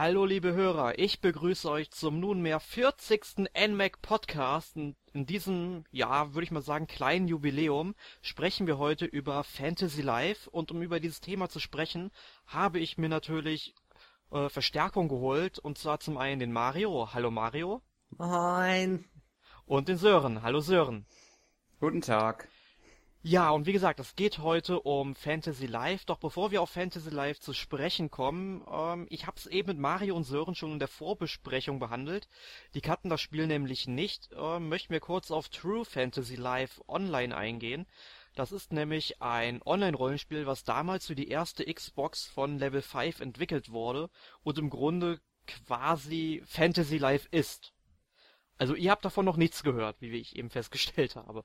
Hallo liebe Hörer, ich begrüße euch zum nunmehr 40. NMAC Podcast. In diesem, ja, würde ich mal sagen, kleinen Jubiläum sprechen wir heute über Fantasy Life und um über dieses Thema zu sprechen, habe ich mir natürlich äh, Verstärkung geholt und zwar zum einen den Mario. Hallo Mario. Moin. Und den Sören. Hallo Sören. Guten Tag. Ja, und wie gesagt, es geht heute um Fantasy Life. Doch bevor wir auf Fantasy Life zu sprechen kommen, ähm, ich habe es eben mit Mario und Sören schon in der Vorbesprechung behandelt. Die kannten das Spiel nämlich nicht. Ähm, möchten wir kurz auf True Fantasy Life Online eingehen. Das ist nämlich ein Online-Rollenspiel, was damals für die erste Xbox von Level 5 entwickelt wurde und im Grunde quasi Fantasy Life ist. Also ihr habt davon noch nichts gehört, wie ich eben festgestellt habe.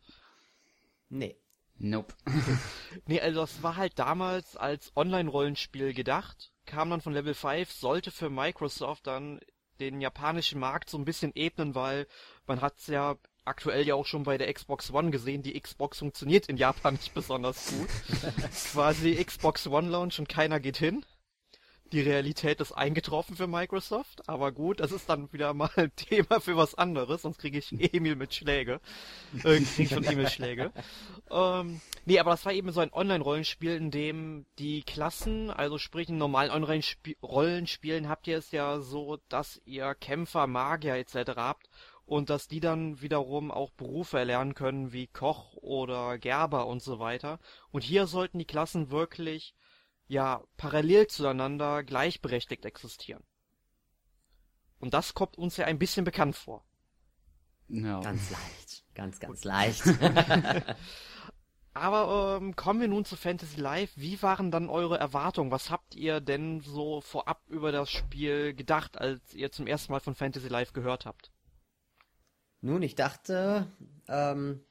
Nee. Nope. Nee, also das war halt damals als Online-Rollenspiel gedacht, kam dann von Level 5, sollte für Microsoft dann den japanischen Markt so ein bisschen ebnen, weil man hat's ja aktuell ja auch schon bei der Xbox One gesehen, die Xbox funktioniert in Japan nicht besonders gut. Quasi Xbox One Launch und keiner geht hin. Die Realität ist eingetroffen für Microsoft, aber gut, das ist dann wieder mal ein Thema für was anderes, sonst kriege ich Emil mit Schläge. Äh, krieg ich von Emil Schläge. Ähm, nee, aber das war eben so ein Online-Rollenspiel, in dem die Klassen, also sprich in normalen Online-Rollenspielen habt ihr es ja so, dass ihr Kämpfer, Magier etc. habt und dass die dann wiederum auch Berufe erlernen können wie Koch oder Gerber und so weiter. Und hier sollten die Klassen wirklich ja parallel zueinander gleichberechtigt existieren. Und das kommt uns ja ein bisschen bekannt vor. Ja. Ganz leicht. Ganz, ganz leicht. Aber ähm, kommen wir nun zu Fantasy Life. Wie waren dann eure Erwartungen? Was habt ihr denn so vorab über das Spiel gedacht, als ihr zum ersten Mal von Fantasy Life gehört habt? Nun, ich dachte, ähm,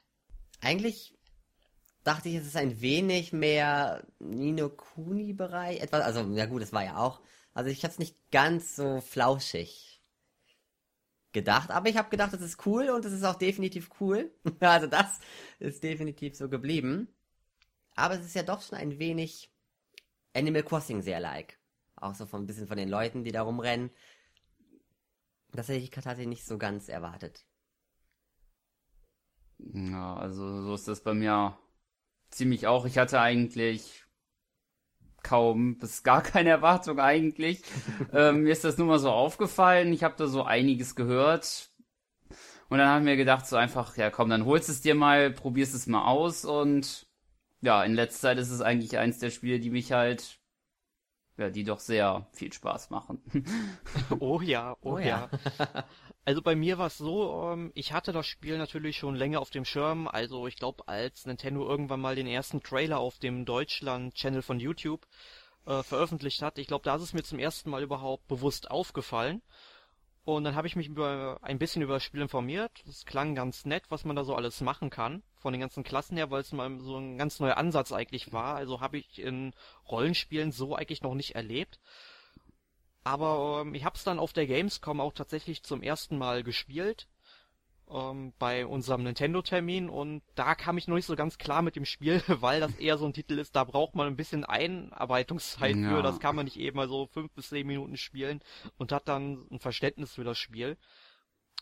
eigentlich dachte ich, es ist ein wenig mehr Nino Kuni-Bereich. Etwas, also, ja gut, es war ja auch. Also ich habe es nicht ganz so flauschig gedacht, aber ich habe gedacht, es ist cool und es ist auch definitiv cool. also das ist definitiv so geblieben. Aber es ist ja doch schon ein wenig Animal Crossing sehr like. Auch so von ein bisschen von den Leuten, die da rumrennen. Das hätte ich tatsächlich nicht so ganz erwartet. Ja, also so ist das bei mir ziemlich auch. Ich hatte eigentlich kaum bis gar keine Erwartung eigentlich. ähm, mir ist das nur mal so aufgefallen. Ich habe da so einiges gehört. Und dann haben wir gedacht, so einfach, ja komm, dann holst es dir mal, probierst es mal aus und ja, in letzter Zeit ist es eigentlich eins der Spiele, die mich halt, ja, die doch sehr viel Spaß machen. oh ja, oh, oh ja. ja. Also bei mir war es so, ähm, ich hatte das Spiel natürlich schon länger auf dem Schirm. Also ich glaube, als Nintendo irgendwann mal den ersten Trailer auf dem Deutschland-Channel von YouTube äh, veröffentlicht hat, ich glaube, da ist es mir zum ersten Mal überhaupt bewusst aufgefallen. Und dann habe ich mich über ein bisschen über das Spiel informiert. Es klang ganz nett, was man da so alles machen kann. Von den ganzen Klassen her, weil es mal so ein ganz neuer Ansatz eigentlich war. Also habe ich in Rollenspielen so eigentlich noch nicht erlebt. Aber ähm, ich habe es dann auf der Gamescom auch tatsächlich zum ersten Mal gespielt ähm, bei unserem Nintendo-Termin und da kam ich noch nicht so ganz klar mit dem Spiel, weil das eher so ein Titel ist, da braucht man ein bisschen Einarbeitungszeit ja. für. Das kann man nicht eben mal so fünf bis zehn Minuten spielen und hat dann ein Verständnis für das Spiel.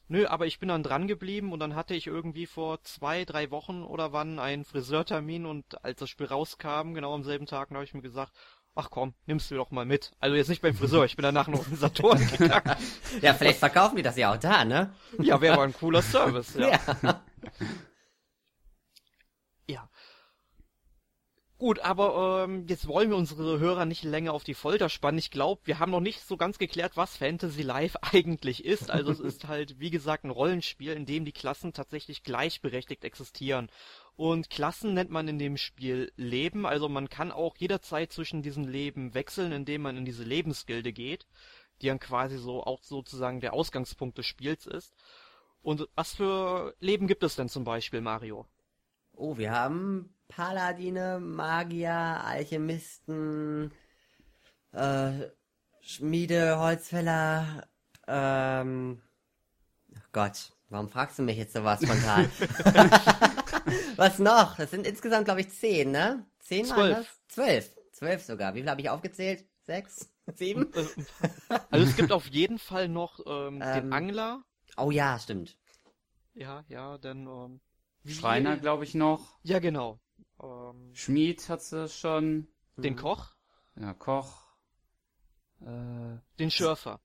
Nö, aber ich bin dann dran geblieben und dann hatte ich irgendwie vor zwei, drei Wochen oder wann einen Friseurtermin und als das Spiel rauskam, genau am selben Tag, habe ich mir gesagt, ach komm, nimmst du doch mal mit. Also jetzt nicht beim Friseur, ich bin danach noch in Saturn gegangen. ja, vielleicht verkaufen die das ja auch da, ne? Ja, wäre aber ein cooler Service, ja. ja. ja. Gut, aber ähm, jetzt wollen wir unsere Hörer nicht länger auf die Folter spannen. Ich glaube, wir haben noch nicht so ganz geklärt, was Fantasy Life eigentlich ist. Also es ist halt, wie gesagt, ein Rollenspiel, in dem die Klassen tatsächlich gleichberechtigt existieren. Und Klassen nennt man in dem Spiel Leben, also man kann auch jederzeit zwischen diesen Leben wechseln, indem man in diese Lebensgilde geht, die dann quasi so auch sozusagen der Ausgangspunkt des Spiels ist. Und was für Leben gibt es denn zum Beispiel, Mario? Oh, wir haben Paladine, Magier, Alchemisten, äh, Schmiede, Holzfäller, ähm, Gott, warum fragst du mich jetzt sowas spontan? Was noch? Das sind insgesamt, glaube ich, zehn, ne? Zehn Zwölf. Zwölf. zwölf sogar. Wie viel habe ich aufgezählt? Sechs? Sieben? Also es gibt auf jeden Fall noch ähm, Ähm, den Angler. Oh ja, stimmt. Ja, ja, dann ähm, wie- Schreiner, glaube ich, noch. Ja, genau. Ähm, Schmied hat sie schon. den Mhm. Koch, Ja, Koch. Äh, den Schürfer.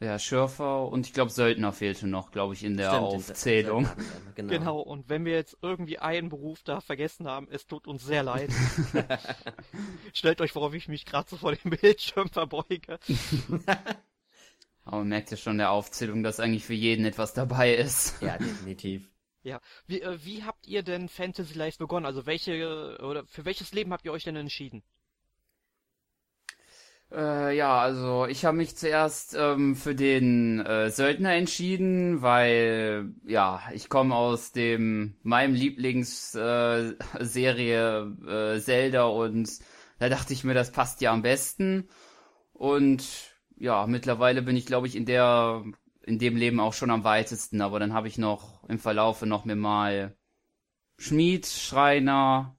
Ja, Schürfer und ich glaube Söldner fehlte noch, glaube ich, in der Stimmt, Aufzählung. hatten wir, Genau. Genau, und wenn wir jetzt irgendwie einen Beruf da vergessen haben, es tut uns sehr leid. Stellt euch vor, wie ich mich gerade so vor dem Bildschirm verbeuge. Aber man merkt ja schon in der Aufzählung, dass eigentlich für jeden etwas dabei ist. Ja, definitiv. Ja, wie, äh, wie habt ihr denn Fantasy Life begonnen? Also welche, äh, oder für welches Leben habt ihr euch denn entschieden? Äh, ja, also ich habe mich zuerst ähm, für den äh, Söldner entschieden, weil ja, ich komme aus dem meinem Lieblingsserie äh, Serie, äh, Zelda und da dachte ich mir, das passt ja am besten. Und ja, mittlerweile bin ich, glaube ich, in der in dem Leben auch schon am weitesten, aber dann habe ich noch im Verlaufe noch mir mal Schmied, Schreiner,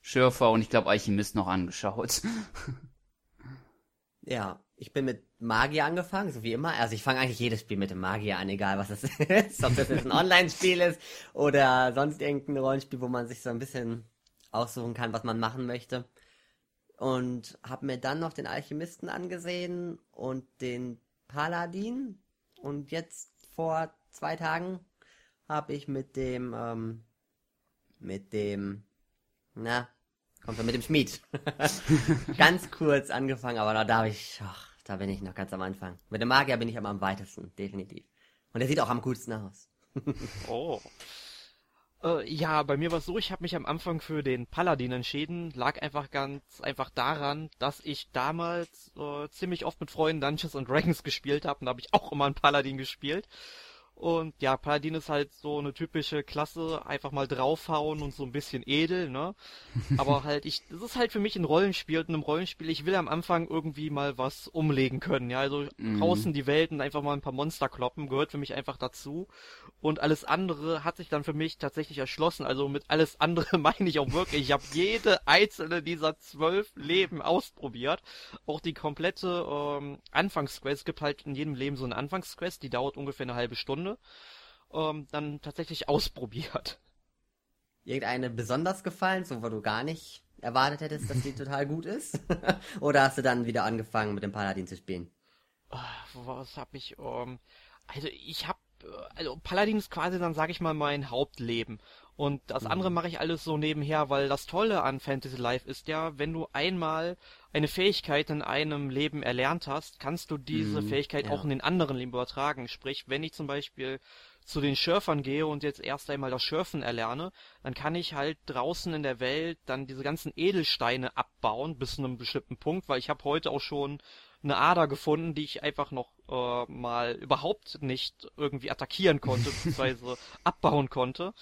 Schürfer und ich glaube Alchemist noch angeschaut. Ja, ich bin mit Magier angefangen, so wie immer. Also ich fange eigentlich jedes Spiel mit dem Magier an, egal was es ist. Ob das jetzt ein Online-Spiel ist oder sonst irgendein Rollenspiel, wo man sich so ein bisschen aussuchen kann, was man machen möchte. Und habe mir dann noch den Alchemisten angesehen und den Paladin. Und jetzt vor zwei Tagen habe ich mit dem, ähm, mit dem, na, kommt er mit dem Schmied. ganz kurz angefangen, aber da darf ich, ach, da bin ich noch ganz am Anfang. Mit dem Magier bin ich aber am weitesten, definitiv. Und der sieht auch am coolsten aus. Oh. Äh, ja, bei mir war es so, ich habe mich am Anfang für den Paladin entschieden. Lag einfach ganz einfach daran, dass ich damals äh, ziemlich oft mit Freunden Dungeons and Dragons gespielt habe und da habe ich auch immer einen Paladin gespielt. Und ja, Paladin ist halt so eine typische Klasse, einfach mal draufhauen und so ein bisschen edel, ne? Aber halt, ich, das ist halt für mich ein Rollenspiel und in einem Rollenspiel, ich will am Anfang irgendwie mal was umlegen können, ja? Also Mhm. draußen die Welt und einfach mal ein paar Monster kloppen, gehört für mich einfach dazu. Und alles andere hat sich dann für mich tatsächlich erschlossen. Also mit alles andere meine ich auch wirklich. Ich habe jede einzelne dieser zwölf Leben ausprobiert. Auch die komplette ähm, Anfangsquest. Es gibt halt in jedem Leben so eine Anfangsquest, die dauert ungefähr eine halbe Stunde. Ähm, dann tatsächlich ausprobiert. Irgendeine besonders gefallen, so wo du gar nicht erwartet hättest, dass die total gut ist? Oder hast du dann wieder angefangen mit dem Paladin zu spielen? Ah, Was hab ich, ähm, also ich hab, äh, also Paladin ist quasi dann, sag ich mal, mein Hauptleben. Und das andere mache ich alles so nebenher, weil das Tolle an Fantasy Life ist ja, wenn du einmal eine Fähigkeit in einem Leben erlernt hast, kannst du diese Mhm, Fähigkeit ja. auch in den anderen Leben übertragen. Sprich, wenn ich zum Beispiel zu den Schürfern gehe und jetzt erst einmal das Schürfen erlerne, dann kann ich halt draußen in der Welt dann diese ganzen Edelsteine abbauen bis zu einem bestimmten Punkt, weil ich habe heute auch schon eine Ader gefunden, die ich einfach noch äh, mal überhaupt nicht irgendwie attackieren konnte, beziehungsweise abbauen konnte.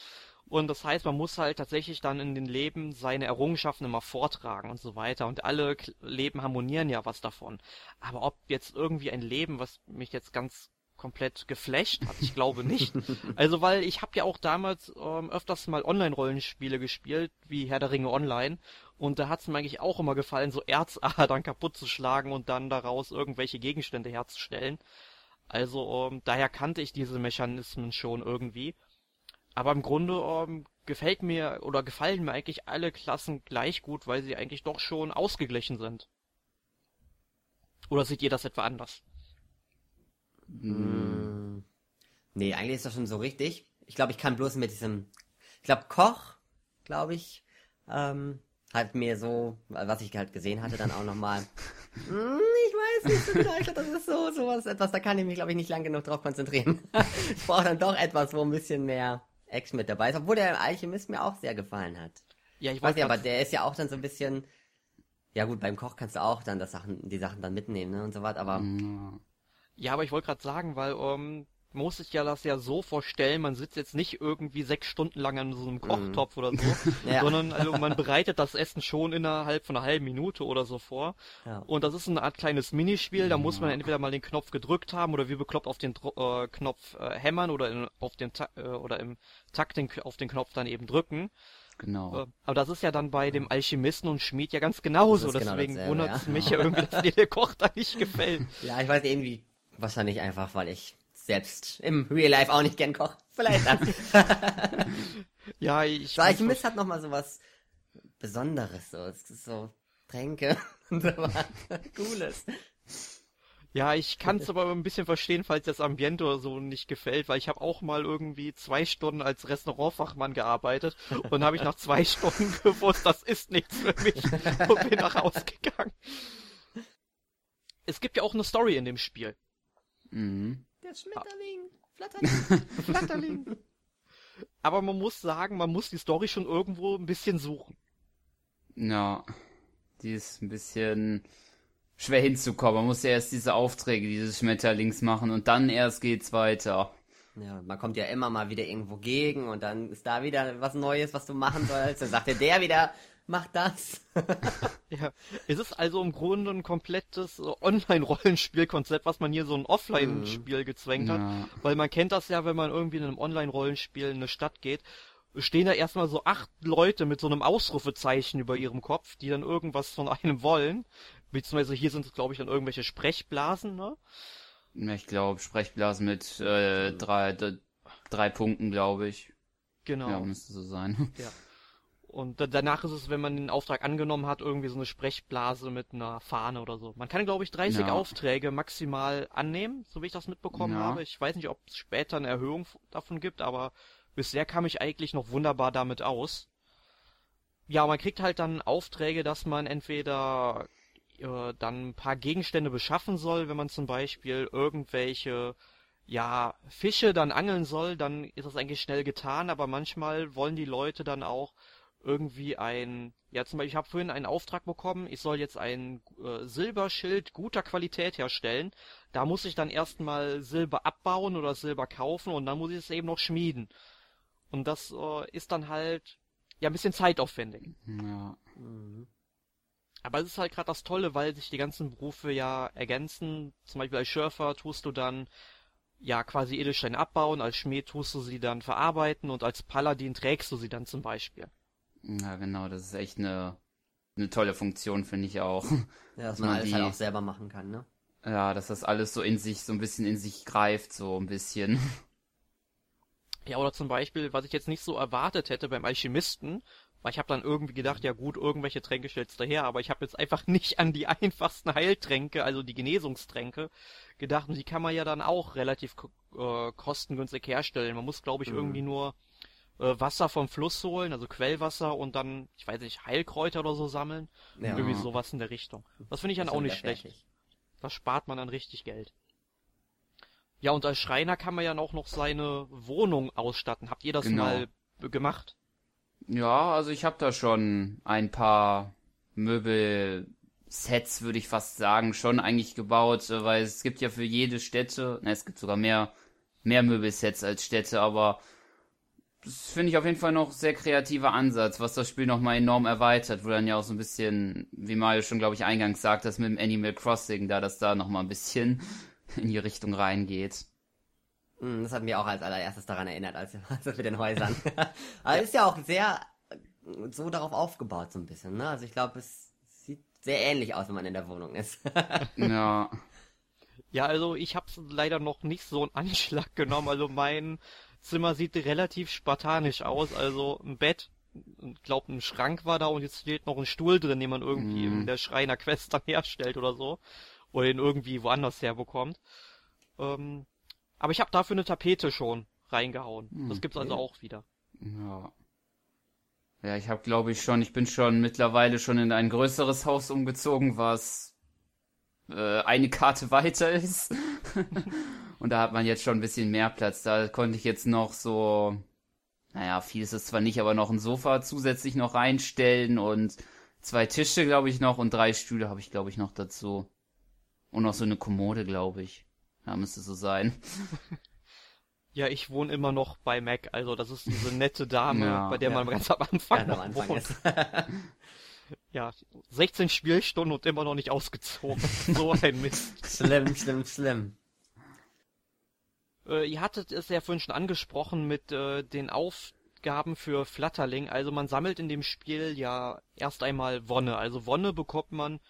Und das heißt, man muss halt tatsächlich dann in den Leben seine Errungenschaften immer vortragen und so weiter. Und alle Leben harmonieren ja was davon. Aber ob jetzt irgendwie ein Leben, was mich jetzt ganz komplett geflasht hat, ich glaube nicht. Also weil ich habe ja auch damals ähm, öfters mal Online-Rollenspiele gespielt, wie Herr der Ringe Online. Und da hat's mir eigentlich auch immer gefallen, so Erzadern kaputt zu schlagen und dann daraus irgendwelche Gegenstände herzustellen. Also ähm, daher kannte ich diese Mechanismen schon irgendwie. Aber im Grunde ähm, gefällt mir oder gefallen mir eigentlich alle Klassen gleich gut, weil sie eigentlich doch schon ausgeglichen sind. Oder seht ihr das etwa anders? Hm. Nee, eigentlich ist das schon so richtig. Ich glaube, ich kann bloß mit diesem, ich glaube, Koch, glaube ich, ähm, hat mir so, was ich halt gesehen hatte, dann auch nochmal, hm, ich weiß nicht so genau, ich glaube, das ist so, sowas, etwas, da kann ich mich, glaube ich, nicht lang genug drauf konzentrieren. ich brauche dann doch etwas, wo ein bisschen mehr Action mit dabei ist, obwohl der Alchemist mir auch sehr gefallen hat. Ja, ich weiß nicht, aber der ist ja auch dann so ein bisschen, ja gut, beim Koch kannst du auch dann das Sachen, die Sachen dann mitnehmen, ne, und so was, aber, Ja. Aber ich wollte gerade sagen, weil ähm, man muss sich ja das ja so vorstellen, man sitzt jetzt nicht irgendwie sechs Stunden lang an so einem Kochtopf oder so, Ja. sondern also man bereitet das Essen schon innerhalb von einer halben Minute oder so vor. ja. Und das ist eine Art kleines Minispiel, da muss man entweder mal den Knopf gedrückt haben oder wie bekloppt auf den Dro äh, Knopf äh, hämmern oder in, auf den Ta äh, oder im Takt den, auf den Knopf dann eben drücken. Genau. Äh, Aber das ist ja dann bei dem Alchemisten und Schmied ja ganz genauso. Genau Deswegen wundert es ja. mich ja irgendwie, dass dir der Koch da nicht gefällt. Ja, ich weiß irgendwie, wahrscheinlich einfach, weil ich selbst im Real Life auch nicht gern koche. Vielleicht das. Ja, ich. So, Alchemist hat nochmal so was Besonderes, so. Es ist so Tränke und so was Cooles. Ja, ich kann es aber ein bisschen verstehen, falls das Ambiente oder so nicht gefällt, weil ich habe auch mal irgendwie zwei Stunden als Restaurantfachmann gearbeitet und habe ich nach zwei Stunden gewusst, das ist nichts für mich und bin nach Hause gegangen. Es gibt ja auch eine Story in dem Spiel. Mhm. Der Schmetterling, Flatterling. Flatterling. Aber man muss sagen, man muss die Story schon irgendwo ein bisschen suchen. Ja. Die ist ein bisschen schwer hinzukommen. Man muss ja erst diese Aufträge dieses Schmetterlings machen und dann erst geht's weiter. Ja, man kommt ja immer mal wieder irgendwo gegen und dann ist da wieder was Neues, was du machen sollst. Dann sagt dir der wieder, mach das. Ja, es ist also im Grunde ein komplettes äh, Online-Rollenspielkonzept, was man hier so ein Offline-Spiel gezwängt hat. Ja. Weil man kennt das ja, wenn man irgendwie in einem Online-Rollenspiel in eine Stadt geht, stehen da erstmal so acht Leute mit so einem Ausrufezeichen über ihrem Kopf, die dann irgendwas von einem wollen. Beziehungsweise hier sind es, glaube ich, dann irgendwelche Sprechblasen, ne? Ja, Ich glaube, Sprechblasen mit äh, drei, drei Punkten, glaube ich. Genau. Ja, müsste so sein. Und da, danach ist es, wenn man den Auftrag angenommen hat, irgendwie so eine Sprechblase mit einer Fahne oder so. Man kann, glaube ich, 30 Ja. Aufträge maximal annehmen, so wie ich das mitbekommen Ja. habe. Ich weiß nicht, ob es später eine Erhöhung davon gibt, aber bisher kam ich eigentlich noch wunderbar damit aus. Ja, man kriegt halt dann Aufträge, dass man entweder äh, dann ein paar Gegenstände beschaffen soll, wenn man zum Beispiel irgendwelche ja, Fische dann angeln soll, dann ist das eigentlich schnell getan, aber manchmal wollen die Leute dann auch irgendwie ein, ja zum Beispiel, ich habe vorhin einen Auftrag bekommen, ich soll jetzt ein äh, Silberschild guter Qualität herstellen. Da muss ich dann erstmal Silber abbauen oder Silber kaufen und dann muss ich es eben noch schmieden. Und das äh, ist dann halt ja ein bisschen zeitaufwendig. Ja. Aber es ist halt gerade das Tolle, weil sich die ganzen Berufe ja ergänzen. Zum Beispiel als Schürfer tust du dann ja quasi Edelsteine abbauen, als Schmied tust du sie dann verarbeiten und als Paladin trägst du sie dann zum Beispiel. Ja, genau, das ist echt eine, eine tolle Funktion, finde ich auch. Ja, dass man man alles die- halt auch selber machen kann, ne? Ja, dass das alles so in sich, so ein bisschen in sich greift, so ein bisschen. Ja, oder zum Beispiel, was ich jetzt nicht so erwartet hätte beim Alchemisten, weil ich habe dann irgendwie gedacht, ja gut, irgendwelche Tränke stellst du her, aber ich habe jetzt einfach nicht an die einfachsten Heiltränke, also die Genesungstränke, gedacht und die kann man ja dann auch relativ äh, kostengünstig herstellen. Man muss, glaube ich, Mhm. irgendwie nur äh, Wasser vom Fluss holen, also Quellwasser und dann, ich weiß nicht, Heilkräuter oder so sammeln. Ja. Irgendwie sowas in der Richtung. Das finde ich dann Ist auch nicht schlecht. fertig. Da spart man dann richtig Geld. Ja, und als Schreiner kann man ja auch noch seine Wohnung ausstatten. Habt ihr das Genau. mal gemacht? Ja, also ich habe da schon ein paar Möbelsets, würde ich fast sagen, schon eigentlich gebaut, äh, weil es gibt ja für jede Städte, na, es gibt sogar mehr, mehr Möbelsets als Städte, aber das finde ich auf jeden Fall noch sehr kreativer Ansatz, was das Spiel nochmal enorm erweitert, wo dann ja auch so ein bisschen, wie Mario schon, glaube ich, eingangs sagt, das mit dem Animal Crossing, da das da nochmal ein bisschen in die Richtung reingeht. Mm, Das hat mir auch als allererstes daran erinnert, als, als das mit den Häusern. Aber ist ja auch sehr äh, so darauf aufgebaut, so ein bisschen, ne? Also ich glaube, es sieht sehr ähnlich aus, wenn man in der Wohnung ist. Ja, Ja, also ich hab's leider noch nicht so einen Anschlag genommen. Also mein Zimmer sieht relativ spartanisch aus. Also ein Bett, ich glaube ein Schrank war da und jetzt steht noch ein Stuhl drin, den man irgendwie Mhm. in der Schreiner Quest dann herstellt oder so. Oder den irgendwie woanders herbekommt. Ähm, aber ich habe dafür eine Tapete schon reingehauen. Das gibt's also Okay. auch wieder. Ja. Ja, ich habe, glaube ich, schon, ich bin schon mittlerweile schon in ein größeres Haus umgezogen, was äh, eine Karte weiter ist. Und da hat man jetzt schon ein bisschen mehr Platz. Da konnte ich jetzt noch so, naja, viel ist es zwar nicht, aber noch ein Sofa zusätzlich noch reinstellen und zwei Tische, glaube ich, noch und drei Stühle habe ich, glaube ich, noch dazu. Und noch so eine Kommode, glaube ich. Ja, müsste so sein. Ja, ich wohne immer noch bei Mac, also das ist diese nette Dame, Ja, bei der ja. man ganz am Anfang, Ganz noch am Anfang wohnt. ist. Ja, 16 Spielstunden und immer noch nicht ausgezogen. so ein Mist. schlimm, schlimm, schlimm. Äh, ihr hattet es ja vorhin schon angesprochen mit äh, den Aufgaben für Flatterling. Also man sammelt in dem Spiel ja erst einmal Wonne. Also Wonne bekommt man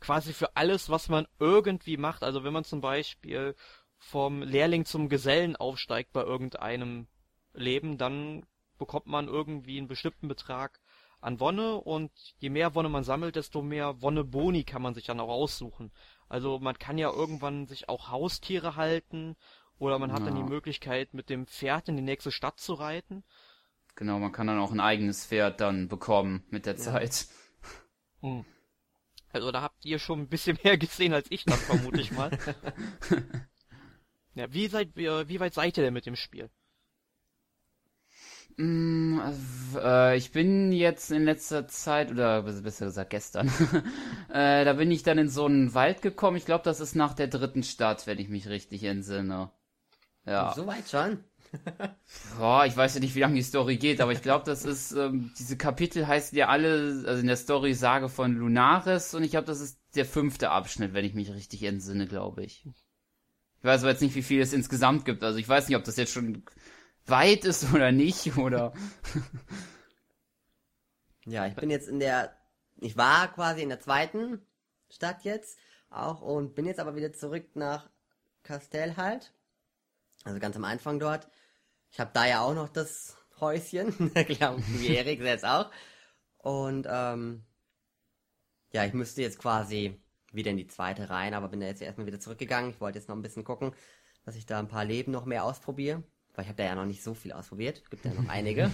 quasi für alles, was man irgendwie macht. Also wenn man zum Beispiel vom Lehrling zum Gesellen aufsteigt bei irgendeinem Leben, dann bekommt man irgendwie einen bestimmten Betrag an Wonne und je mehr Wonne man sammelt, desto mehr Wonne-Boni kann man sich dann auch aussuchen. Also man kann ja irgendwann sich auch Haustiere halten oder man hat ja. dann die Möglichkeit, mit dem Pferd in die nächste Stadt zu reiten. Genau, man kann dann auch ein eigenes Pferd dann bekommen mit der ja. Zeit. Hm. Also da habt ihr schon ein bisschen mehr gesehen als ich dann, vermute ich mal. ja, wie seid wie weit seid ihr denn mit dem Spiel? Mm, äh, ich bin jetzt in letzter Zeit, oder besser gesagt gestern, äh, da bin ich dann in so einen Wald gekommen. Ich glaube, das ist nach der dritten Stadt, wenn ich mich richtig entsinne. Ja. So weit schon? Boah, ich weiß ja nicht, wie lange die Story geht, aber ich glaube, das ist, ähm, diese Kapitel heißen ja alle, also in der Story Sage von Lunaris und ich glaube, das ist der fünfte Abschnitt, wenn ich mich richtig entsinne, glaube ich. Ich weiß aber jetzt nicht, wie viel es insgesamt gibt. Also ich weiß nicht, ob das jetzt schon weit ist oder nicht, oder. ja, ich bin jetzt in der, ich war quasi in der zweiten Stadt jetzt auch und bin jetzt aber wieder zurück nach Castell halt. Also ganz am Anfang dort. Ich habe da ja auch noch das Häuschen, klar, wie Erik jetzt auch. Und ähm, ja, ich müsste jetzt quasi wieder in die zweite rein, aber bin da jetzt erstmal wieder zurückgegangen. Ich wollte jetzt noch ein bisschen gucken, dass ich da ein paar Leben noch mehr ausprobiere weil ich habe da ja noch nicht so viel ausprobiert, gibt ja noch einige.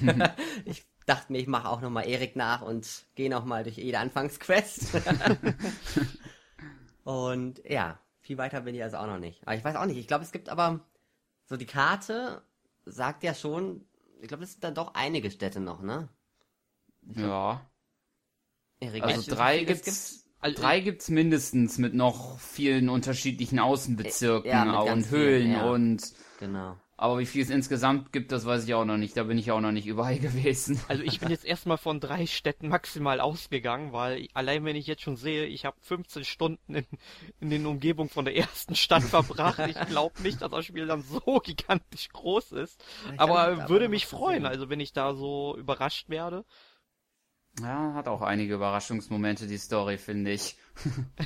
ich dachte mir, ich mache auch nochmal Erik nach und gehe nochmal durch jede Anfangsquest. und ja, viel weiter bin ich also auch noch nicht. Aber ich weiß auch nicht, ich glaube, es gibt aber so die Karte sagt ja schon, ich glaube, es sind dann doch einige Städte noch, ne? Ja. Erik, also drei gibt's, gibt's also drei gibt's mindestens mit noch vielen unterschiedlichen Außenbezirken ja, und Höhlen vielen, ja. und genau. Aber wie viel es insgesamt gibt, das weiß ich auch noch nicht. Da bin ich auch noch nicht überall gewesen. Also ich bin jetzt erstmal von drei Städten maximal ausgegangen, weil allein wenn ich jetzt schon sehe, ich habe 15 Stunden in, in den Umgebungen von der ersten Stadt verbracht. Ich glaube nicht, dass das Spiel dann so gigantisch groß ist. Aber würde mich freuen, also wenn ich da so überrascht werde. Ja, hat auch einige Überraschungsmomente, die Story, finde ich.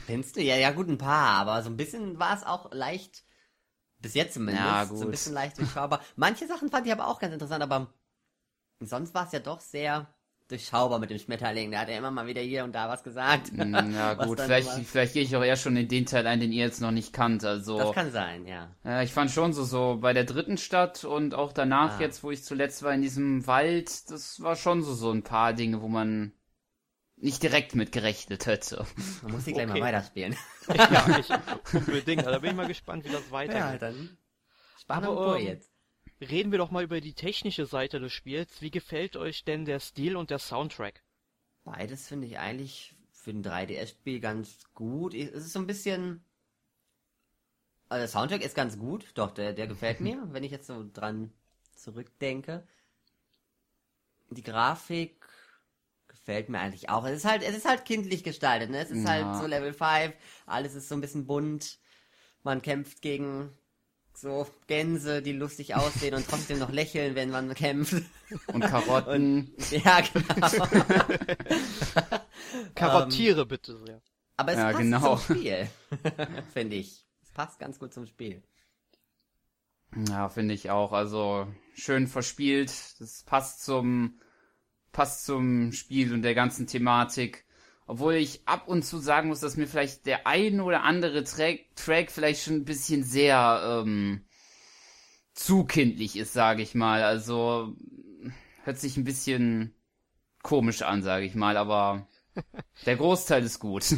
Findest du? Ja, ja, gut, ein paar, aber so ein bisschen war es auch leicht bis jetzt zumindest. Ja, gut. So ein bisschen leicht durchschaubar. Manche Sachen fand ich aber auch ganz interessant, aber sonst war es ja doch sehr durchschaubar mit dem Schmetterling. Da hat er immer mal wieder hier und da was gesagt. Mm, ja, gut. Vielleicht, vielleicht gehe ich auch eher schon in den Teil ein, den ihr jetzt noch nicht kannt. Also, das kann sein, ja. Ja, ich fand schon so, so bei der dritten Stadt und auch danach ah. jetzt, wo ich zuletzt war in diesem Wald, das war schon so, so ein paar Dinge, wo man nicht direkt mit gerechnet hätte. Man muss die gleich okay. mal weiterspielen. ja, ich unbedingt. Da bin ich mal gespannt, wie das weitergeht. Ja, dann Spannung Aber, ähm, jetzt. Reden wir doch mal über die technische Seite des Spiels. Wie gefällt euch denn der Stil und der Soundtrack? Beides finde ich eigentlich für ein 3DS-Spiel ganz gut. Es ist so ein bisschen. Also der Soundtrack ist ganz gut, doch, der, der gefällt mir, wenn ich jetzt so dran zurückdenke. Die Grafik gefällt mir eigentlich auch. Es ist halt, es ist halt kindlich gestaltet, ne? Es ist halt ja. halt so Level 5, alles ist so ein bisschen bunt. Man kämpft gegen so Gänse, die lustig aussehen und trotzdem noch lächeln, wenn man kämpft. Und Karotten. Und, ja, genau. Karottiere bitte sehr. Aber es ja, passt genau. zum Spiel, finde ich. Es passt ganz gut zum Spiel. Ja, finde ich auch. Also schön verspielt. Das passt zum passt zum Spiel und der ganzen Thematik. Obwohl ich ab und zu sagen muss, dass mir vielleicht der ein oder andere Track, Track vielleicht schon ein bisschen sehr ähm, zu kindlich ist, sage ich mal. Also hört sich ein bisschen komisch an, sage ich mal, aber der Großteil ist gut.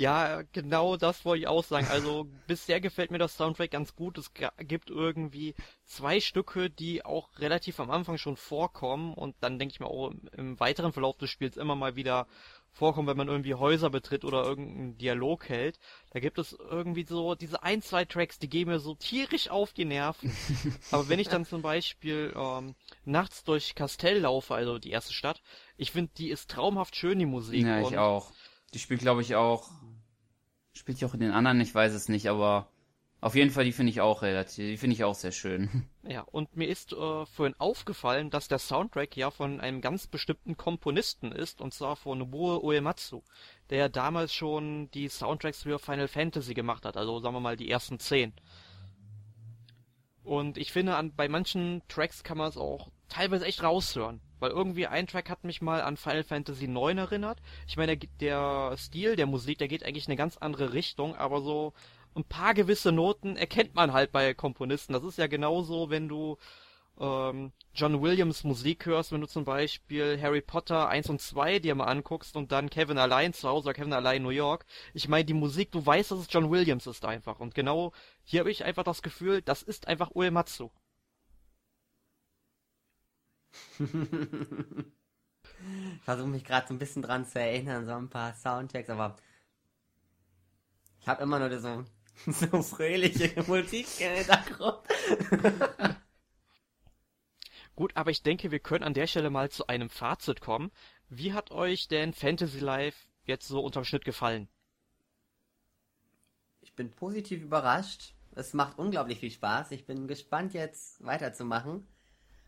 Ja, genau das wollte ich auch sagen. Also bisher gefällt mir das Soundtrack ganz gut. Es gibt irgendwie zwei Stücke, die auch relativ am Anfang schon vorkommen und dann denke ich mir auch im weiteren Verlauf des Spiels immer mal wieder vorkommen, wenn man irgendwie Häuser betritt oder irgendeinen Dialog hält. Da gibt es irgendwie so diese ein, zwei Tracks, die gehen mir so tierisch auf die Nerven. Aber wenn ich dann zum Beispiel ähm, nachts durch Castell laufe, also die erste Stadt, ich finde, die ist traumhaft schön, die Musik. Ja, ich auch. Die spielt, glaube ich, auch. Spielt die auch in den anderen, ich weiß es nicht, aber Auf jeden Fall, die finde ich auch relativ, die finde ich auch sehr schön. Ja, und mir ist äh, vorhin aufgefallen, dass der Soundtrack ja von einem ganz bestimmten Komponisten ist, und zwar von Nobuo Uematsu, der damals schon die Soundtracks für Final Fantasy gemacht hat, also sagen wir mal die ersten zehn. Und ich finde, an, bei manchen Tracks kann man es auch teilweise echt raushören. Weil irgendwie ein Track hat mich mal an Final Fantasy IX erinnert. Ich meine, der, der Stil der Musik, der geht eigentlich in eine ganz andere Richtung, aber so ein paar gewisse Noten erkennt man halt bei Komponisten. Das ist ja genauso, wenn du ähm, John Williams Musik hörst, wenn du zum Beispiel Harry Potter 1 und 2 dir mal anguckst und dann Kevin allein zu Hause oder Kevin allein New York. Ich meine, die Musik, du weißt, dass es John Williams ist einfach. Und genau hier habe ich einfach das Gefühl, das ist einfach Uematsu. Ich versuche mich gerade so ein bisschen dran zu erinnern, so ein paar Soundtracks, aber ich habe immer nur so so fröhliche Musik im Hintergrund. Gut, aber ich denke, wir können an der Stelle mal zu einem Fazit kommen. Wie hat euch denn Fantasy Life jetzt so unterm Schnitt gefallen? Ich bin positiv überrascht. Es macht unglaublich viel Spaß. Ich bin gespannt, jetzt weiterzumachen.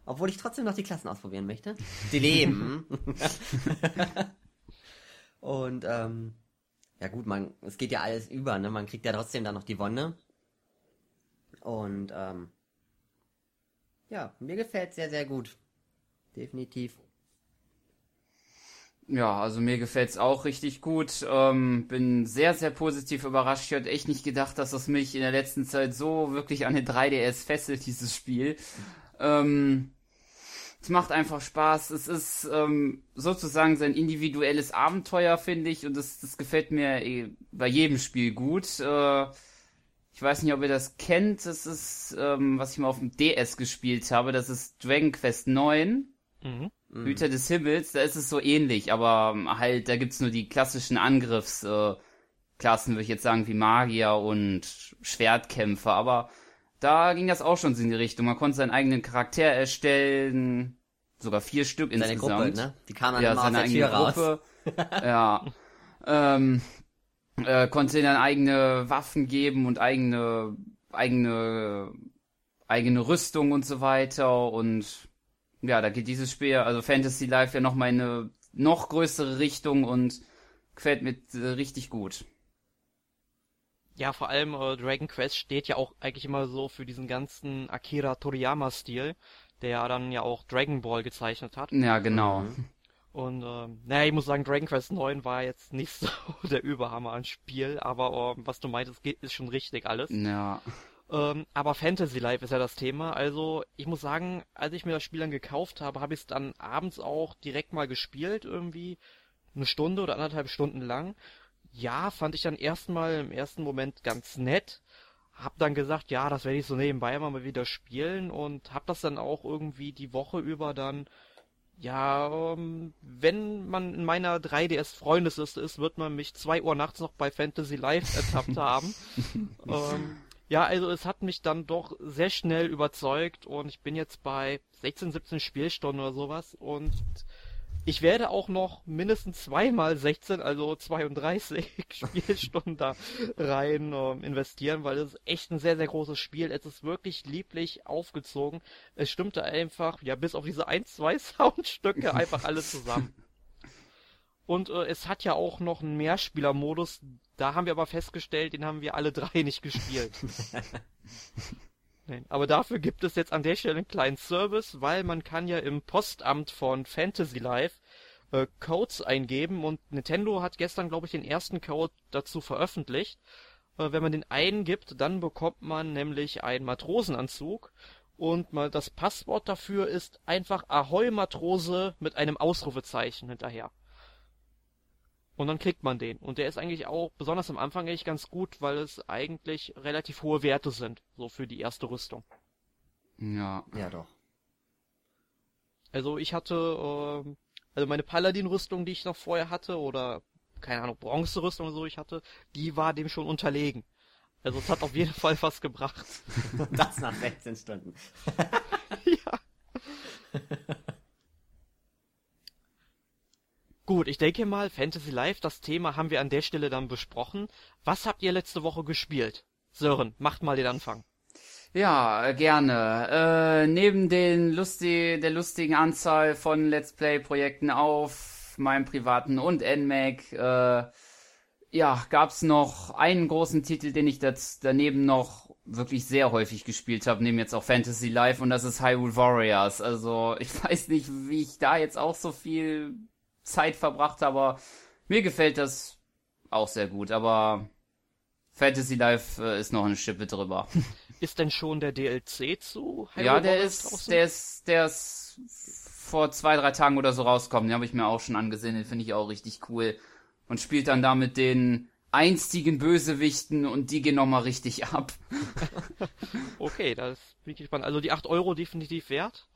Obwohl ich trotzdem noch die Klassen ausprobieren möchte. Die leben. Und ähm, ja gut, man, es geht ja alles über, ne? Man kriegt ja trotzdem dann noch die Wonne. Und ähm, ja, mir gefällt sehr, sehr gut. Definitiv. Ja, also mir gefällt's auch richtig gut. Ähm, bin sehr, sehr positiv überrascht. Ich hätte echt nicht gedacht, dass es mich in der letzten Zeit so wirklich an den 3DS fesselt, dieses Spiel. Ähm, es macht einfach Spaß. Es ist ähm, sozusagen sein individuelles Abenteuer, finde ich. Und das, das gefällt mir eh bei jedem Spiel gut. Äh, ich weiß nicht, ob ihr das kennt. Das ist, ähm, was ich mal auf dem DS gespielt habe. Das ist Dragon Quest 9. Mhm. Hüter des Himmels. Da ist es so ähnlich. Aber ähm, halt, da gibt's nur die klassischen Angriffsklassen, äh, würde ich jetzt sagen, wie Magier und Schwertkämpfer. Aber da ging das auch schon in die Richtung. Man konnte seinen eigenen Charakter erstellen, sogar vier Stück seine insgesamt. Gruppe, ne? Die kamen dann ja, immer seine aus Tür Gruppe. ja. Ähm, äh, konnte ihnen dann eigene Waffen geben und eigene eigene eigene Rüstung und so weiter und ja, da geht dieses Spiel, also Fantasy Life ja noch mal in eine noch größere Richtung und gefällt mir äh, richtig gut. Ja, vor allem äh, Dragon Quest steht ja auch eigentlich immer so für diesen ganzen Akira Toriyama-Stil, der dann ja auch Dragon Ball gezeichnet hat. Ja, genau. Mhm. Und ähm, naja, ich muss sagen, Dragon Quest 9 war jetzt nicht so der Überhammer an Spiel, aber ähm, was du meintest, ist schon richtig alles. Ja. Ähm, aber Fantasy Life ist ja das Thema. Also ich muss sagen, als ich mir das Spiel dann gekauft habe, habe ich es dann abends auch direkt mal gespielt, irgendwie eine Stunde oder anderthalb Stunden lang ja, fand ich dann erstmal im ersten Moment ganz nett. Hab dann gesagt, ja, das werde ich so nebenbei mal wieder spielen und hab das dann auch irgendwie die Woche über dann ja, ähm, wenn man in meiner 3DS Freundesliste ist, wird man mich zwei Uhr nachts noch bei Fantasy Live ertappt haben. ähm, ja, also es hat mich dann doch sehr schnell überzeugt und ich bin jetzt bei 16, 17 Spielstunden oder sowas und ich werde auch noch mindestens zweimal 16, also 32 Spielstunden da rein äh, investieren, weil es echt ein sehr, sehr großes Spiel. Es ist wirklich lieblich aufgezogen. Es stimmte einfach, ja, bis auf diese ein, zwei Soundstücke einfach alles zusammen. Und äh, es hat ja auch noch einen Mehrspielermodus. Da haben wir aber festgestellt, den haben wir alle drei nicht gespielt. Nein, aber dafür gibt es jetzt an der Stelle einen kleinen Service, weil man kann ja im Postamt von Fantasy Life äh, Codes eingeben und Nintendo hat gestern, glaube ich, den ersten Code dazu veröffentlicht. Äh, wenn man den eingibt, dann bekommt man nämlich einen Matrosenanzug und mal das Passwort dafür ist einfach Ahoi Matrose mit einem Ausrufezeichen hinterher. Und dann kriegt man den. Und der ist eigentlich auch, besonders am Anfang, eigentlich ganz gut, weil es eigentlich relativ hohe Werte sind, so für die erste Rüstung. Ja. Ja, doch. Also ich hatte, äh, also meine Paladin-Rüstung, die ich noch vorher hatte, oder, keine Ahnung, Bronze-Rüstung oder so ich hatte, die war dem schon unterlegen. Also es hat auf jeden Fall was gebracht. das nach 16 Stunden. ja. Gut, ich denke mal, Fantasy Life, das Thema haben wir an der Stelle dann besprochen. Was habt ihr letzte Woche gespielt? Sören, macht mal den Anfang. Ja, gerne. Äh, neben den lustig, der lustigen Anzahl von Let's Play-Projekten auf meinem privaten und NMAC, äh, ja, gab's noch einen großen Titel, den ich das daneben noch wirklich sehr häufig gespielt habe, neben jetzt auch Fantasy Life und das ist Hyrule Warriors. Also ich weiß nicht, wie ich da jetzt auch so viel Zeit verbracht aber mir gefällt das auch sehr gut. Aber Fantasy Life äh, ist noch eine Schippe drüber. Ist denn schon der DLC zu Hyrule Ja, der ist, draußen? der ist, der ist vor zwei, drei Tagen oder so rausgekommen. Den habe ich mir auch schon angesehen, den finde ich auch richtig cool. Und spielt dann da mit den einstigen Bösewichten und die gehen nochmal richtig ab. okay, das bin ich gespannt. Also die 8 Euro definitiv wert?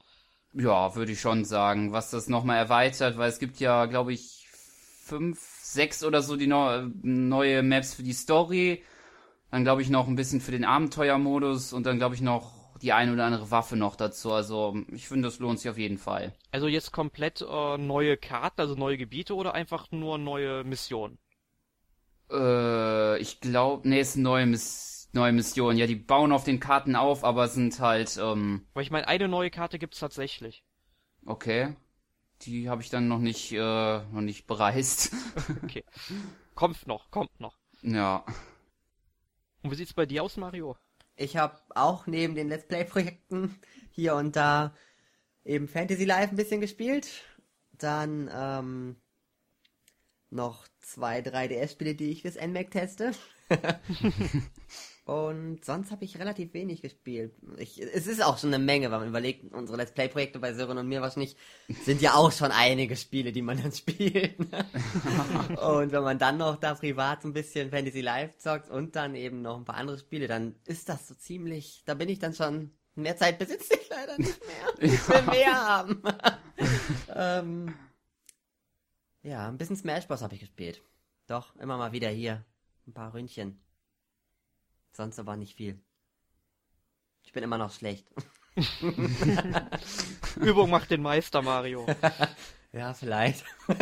Ja, würde ich schon sagen, was das nochmal erweitert, weil es gibt ja, glaube ich, fünf, sechs oder so die no neue Maps für die Story. Dann glaube ich noch ein bisschen für den Abenteuermodus und dann glaube ich noch die eine oder andere Waffe noch dazu. Also ich finde, das lohnt sich auf jeden Fall. Also jetzt komplett äh, neue Karten, also neue Gebiete oder einfach nur neue Missionen? Äh, ich glaube, nee, es ist eine neue, Miss neue Mission. Ja, die bauen auf den Karten auf, aber sind halt. Ähm... Weil ich meine, eine neue Karte gibt's tatsächlich. Okay. Die habe ich dann noch nicht, äh, noch nicht bereist. okay. Kommt noch, kommt noch. Ja. Und wie sieht's bei dir aus, Mario? Ich habe auch neben den Let's Play-Projekten hier und da eben Fantasy Life ein bisschen gespielt. Dann ähm, noch zwei 3DS-Spiele, die ich fürs NMAC teste. Und sonst habe ich relativ wenig gespielt. Ich, es ist auch schon eine Menge, wenn man überlegt, unsere Let's Play-Projekte bei Sören und mir wahrscheinlich sind ja auch schon einige Spiele, die man dann spielt. und wenn man dann noch da privat so ein bisschen Fantasy Live zockt und dann eben noch ein paar andere Spiele, dann ist das so ziemlich, da bin ich dann schon, mehr Zeit besitze ich leider nicht mehr. Ich will mehr haben. ähm, ja, ein bisschen Smash Bros. habe ich gespielt. Doch, immer mal wieder hier. Ein paar Ründchen. Sonst aber nicht viel. Ich bin immer noch schlecht. Übung macht den Meister, Mario. ja, vielleicht.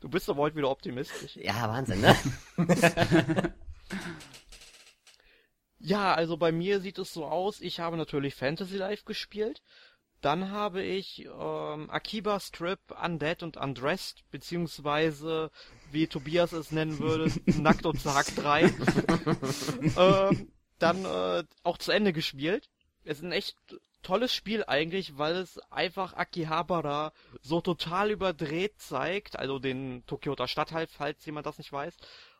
du bist aber heute wieder optimistisch. Ja, Wahnsinn, ne? ja, also bei mir sieht es so aus, ich habe natürlich Fantasy Life gespielt. Dann habe ich ähm, Akiba Strip Undead und Undressed, beziehungsweise, wie Tobias es nennen würde, Nackt und Zag 3. ähm, dann äh, auch zu Ende gespielt. Es ist ein echt tolles Spiel eigentlich, weil es einfach Akihabara so total überdreht zeigt, also den Tokioter Stadtteil, falls jemand das nicht weiß,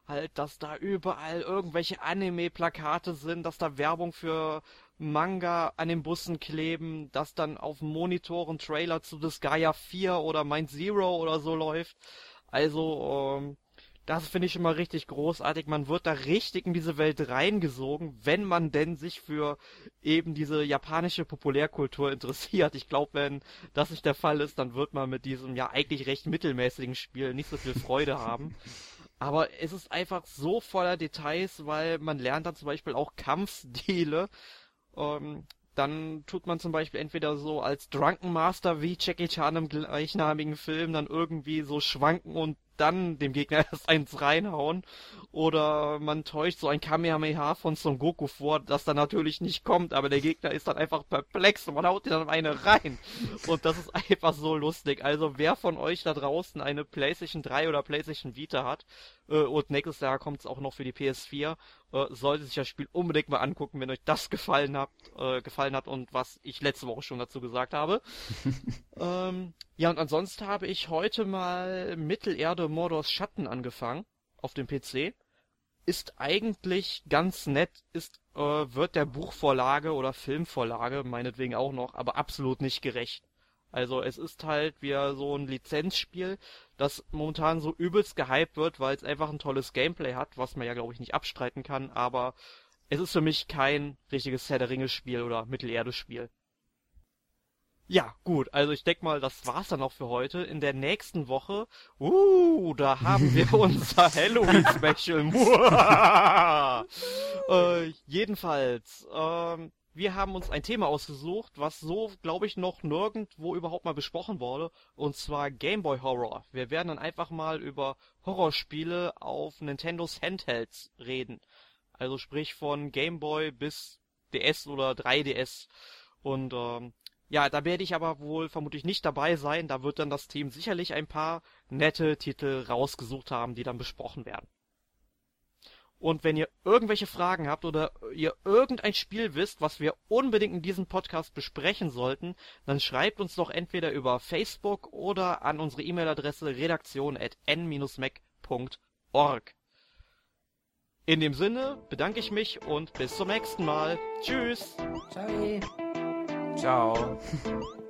halt, dass da überall irgendwelche Anime-Plakate sind, dass da Werbung für Manga an den Bussen kleben, dass dann auf Monitoren Trailer zu Disgaea 4 oder Mind Zero oder so läuft. Also, ähm, das finde ich immer richtig großartig. Man wird da richtig in diese Welt reingesogen, wenn man denn sich für eben diese japanische Populärkultur interessiert. Ich glaube, wenn das nicht der Fall ist, dann wird man mit diesem ja eigentlich recht mittelmäßigen Spiel nicht so viel Freude haben. Aber es ist einfach so voller Details, weil man lernt dann zum Beispiel auch Kampfstile. Ähm, dann tut man zum Beispiel entweder so als Drunken Master wie Jackie Chan im gleichnamigen Film dann irgendwie so schwanken und dann dem Gegner erst eins reinhauen. Oder man täuscht so ein Kamehameha von Son Goku vor, das dann natürlich nicht kommt, aber der Gegner ist dann einfach perplex und man haut dir dann eine rein. Und das ist einfach so lustig. Also wer von euch da draußen eine PlayStation 3 oder PlayStation Vita hat, äh, und nächstes Jahr kommt es auch noch für die PS4, äh, sollte sich das Spiel unbedingt mal angucken, wenn euch das gefallen hat, äh, gefallen hat und was ich letzte Woche schon dazu gesagt habe. ähm, ja, und ansonsten habe ich heute mal Mittelerde Mordors Schatten angefangen auf dem PC. Ist eigentlich ganz nett, ist, äh, wird der Buchvorlage oder Filmvorlage meinetwegen auch noch, aber absolut nicht gerecht. Also es ist halt wieder so ein Lizenzspiel, das momentan so übelst gehypt wird, weil es einfach ein tolles Gameplay hat, was man ja glaube ich nicht abstreiten kann, aber es ist für mich kein richtiges Herr der Ringe Spiel oder Mittelerde-Spiel. Ja, gut, also ich denke mal, das war's dann auch für heute. In der nächsten Woche, uh, da haben wir unser Halloween-Special. äh, jedenfalls, ähm, wir haben uns ein Thema ausgesucht, was so, glaube ich, noch nirgendwo überhaupt mal besprochen wurde, und zwar Gameboy Horror. Wir werden dann einfach mal über Horrorspiele auf Nintendos Handhelds reden. Also sprich von Game Boy bis DS oder 3DS. Und ähm, ja, da werde ich aber wohl vermutlich nicht dabei sein. Da wird dann das Team sicherlich ein paar nette Titel rausgesucht haben, die dann besprochen werden. Und wenn ihr irgendwelche Fragen habt oder ihr irgendein Spiel wisst, was wir unbedingt in diesem Podcast besprechen sollten, dann schreibt uns doch entweder über Facebook oder an unsere E-Mail-Adresse redaktion.n-mac.org. In dem Sinne bedanke ich mich und bis zum nächsten Mal. Tschüss. Ciao. Ciao.